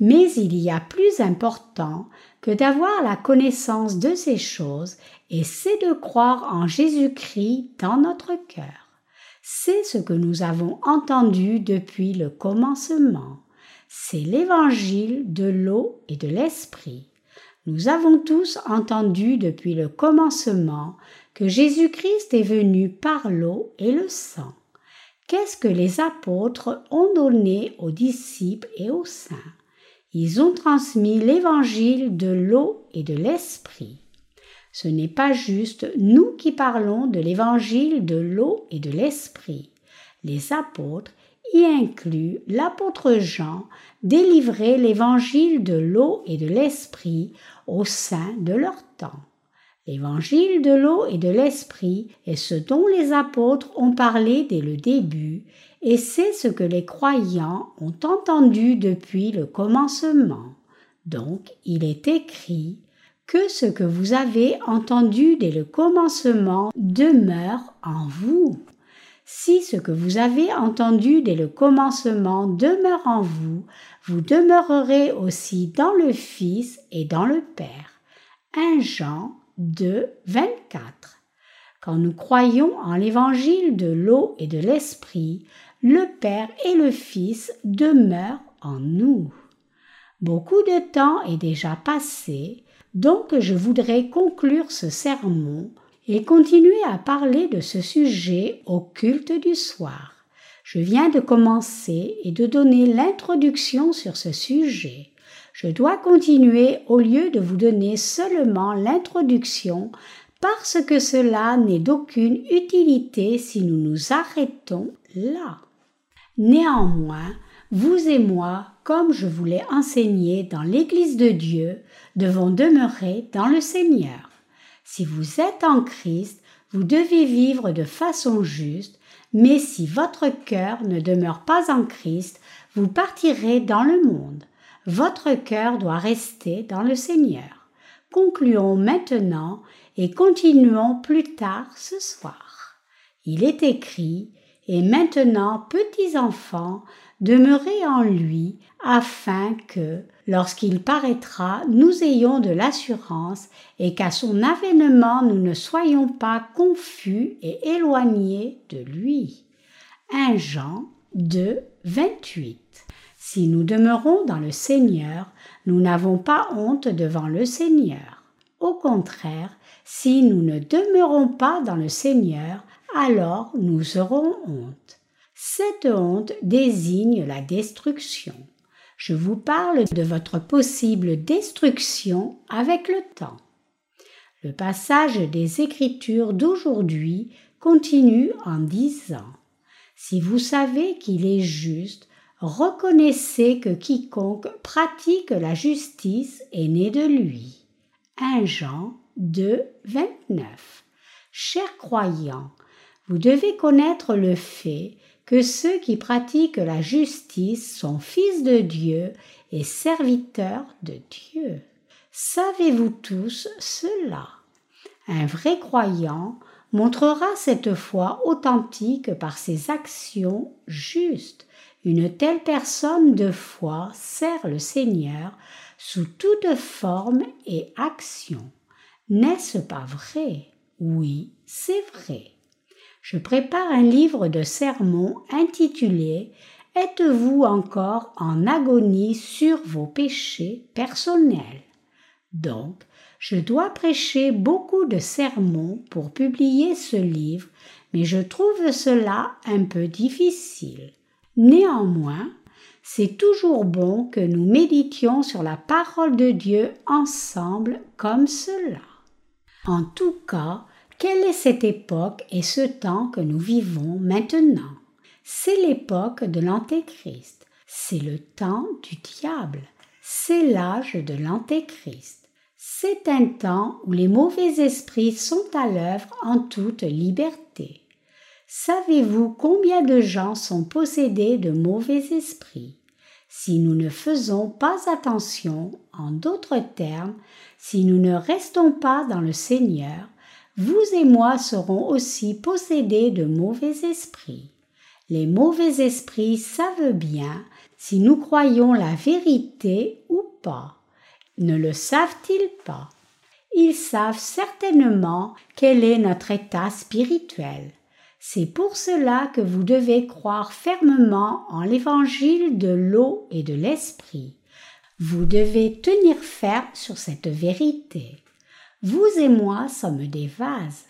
Mais il y a plus important que d'avoir la connaissance de ces choses, et c'est de croire en Jésus-Christ dans notre cœur c'est ce que nous avons entendu depuis le commencement. C'est l'évangile de l'eau et de l'esprit. Nous avons tous entendu depuis le commencement que Jésus-Christ est venu par l'eau et le sang. Qu'est-ce que les apôtres ont donné aux disciples et aux saints? Ils ont transmis l'évangile de l'eau et de l'esprit. Ce n'est pas juste nous qui parlons de l'évangile de l'eau et de l'esprit. Les apôtres, y incluent l'apôtre Jean, délivraient l'évangile de l'eau et de l'esprit au sein de leur temps. L'évangile de l'eau et de l'esprit est ce dont les apôtres ont parlé dès le début, et c'est ce que les croyants ont entendu depuis le commencement. Donc il est écrit que ce que vous avez entendu dès le commencement demeure en vous. Si ce que vous avez entendu dès le commencement demeure en vous, vous demeurerez aussi dans le Fils et dans le Père. 1 Jean 2, 24. Quand nous croyons en l'évangile de l'eau et de l'esprit, le Père et le Fils demeurent en nous. Beaucoup de temps est déjà passé, donc je voudrais conclure ce sermon et continuer à parler de ce sujet au culte du soir. Je viens de commencer et de donner l'introduction sur ce sujet. Je dois continuer au lieu de vous donner seulement l'introduction parce que cela n'est d'aucune utilité si nous nous arrêtons là. Néanmoins, vous et moi, comme je vous l'ai enseigné dans l'Église de Dieu, devons demeurer dans le Seigneur. Si vous êtes en Christ, vous devez vivre de façon juste, mais si votre cœur ne demeure pas en Christ, vous partirez dans le monde. Votre cœur doit rester dans le Seigneur. Concluons maintenant et continuons plus tard ce soir. Il est écrit, et maintenant, petits enfants, demeurez en lui, afin que, lorsqu'il paraîtra, nous ayons de l'assurance et qu'à son avènement nous ne soyons pas confus et éloignés de lui. 1 Jean 2, 28. Si nous demeurons dans le Seigneur, nous n'avons pas honte devant le Seigneur. Au contraire, si nous ne demeurons pas dans le Seigneur, alors nous aurons honte. Cette honte désigne la destruction. Je vous parle de votre possible destruction avec le temps. Le passage des Écritures d'aujourd'hui continue en disant Si vous savez qu'il est juste, reconnaissez que quiconque pratique la justice est né de lui. 1 Jean 2, 29. Chers croyants, vous devez connaître le fait que ceux qui pratiquent la justice sont fils de Dieu et serviteurs de Dieu. Savez-vous tous cela? Un vrai croyant montrera cette foi authentique par ses actions justes. Une telle personne de foi sert le Seigneur sous toute forme et action. N'est-ce pas vrai? Oui, c'est vrai je prépare un livre de sermons intitulé Êtes-vous encore en agonie sur vos péchés personnels? Donc, je dois prêcher beaucoup de sermons pour publier ce livre, mais je trouve cela un peu difficile. Néanmoins, c'est toujours bon que nous méditions sur la parole de Dieu ensemble comme cela. En tout cas, quelle est cette époque et ce temps que nous vivons maintenant? C'est l'époque de l'Antéchrist, c'est le temps du diable, c'est l'âge de l'Antéchrist. C'est un temps où les mauvais esprits sont à l'œuvre en toute liberté. Savez-vous combien de gens sont possédés de mauvais esprits? Si nous ne faisons pas attention, en d'autres termes, si nous ne restons pas dans le Seigneur, vous et moi serons aussi possédés de mauvais esprits. Les mauvais esprits savent bien si nous croyons la vérité ou pas. Ne le savent-ils pas? Ils savent certainement quel est notre état spirituel. C'est pour cela que vous devez croire fermement en l'évangile de l'eau et de l'esprit. Vous devez tenir ferme sur cette vérité. Vous et moi sommes des vases.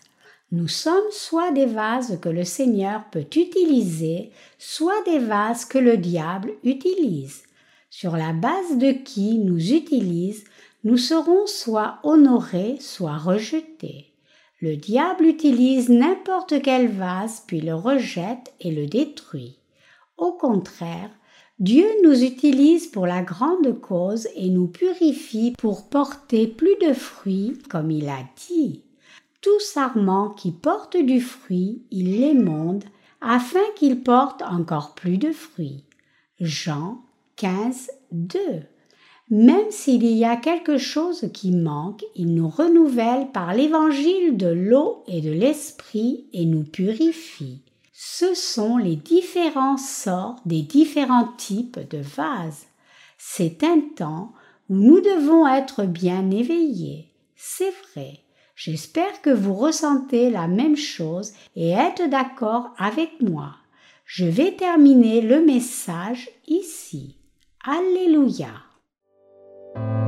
Nous sommes soit des vases que le Seigneur peut utiliser, soit des vases que le diable utilise. Sur la base de qui nous utilise, nous serons soit honorés, soit rejetés. Le diable utilise n'importe quel vase, puis le rejette et le détruit. Au contraire, Dieu nous utilise pour la grande cause et nous purifie pour porter plus de fruits, comme il a dit. tout sarment qui porte du fruit, il l'émonde, afin qu'il porte encore plus de fruits. Jean 15, 2. Même s'il y a quelque chose qui manque, il nous renouvelle par l'évangile de l'eau et de l'esprit et nous purifie. Ce sont les différents sorts des différents types de vases. C'est un temps où nous devons être bien éveillés. C'est vrai. J'espère que vous ressentez la même chose et êtes d'accord avec moi. Je vais terminer le message ici. Alléluia. thank you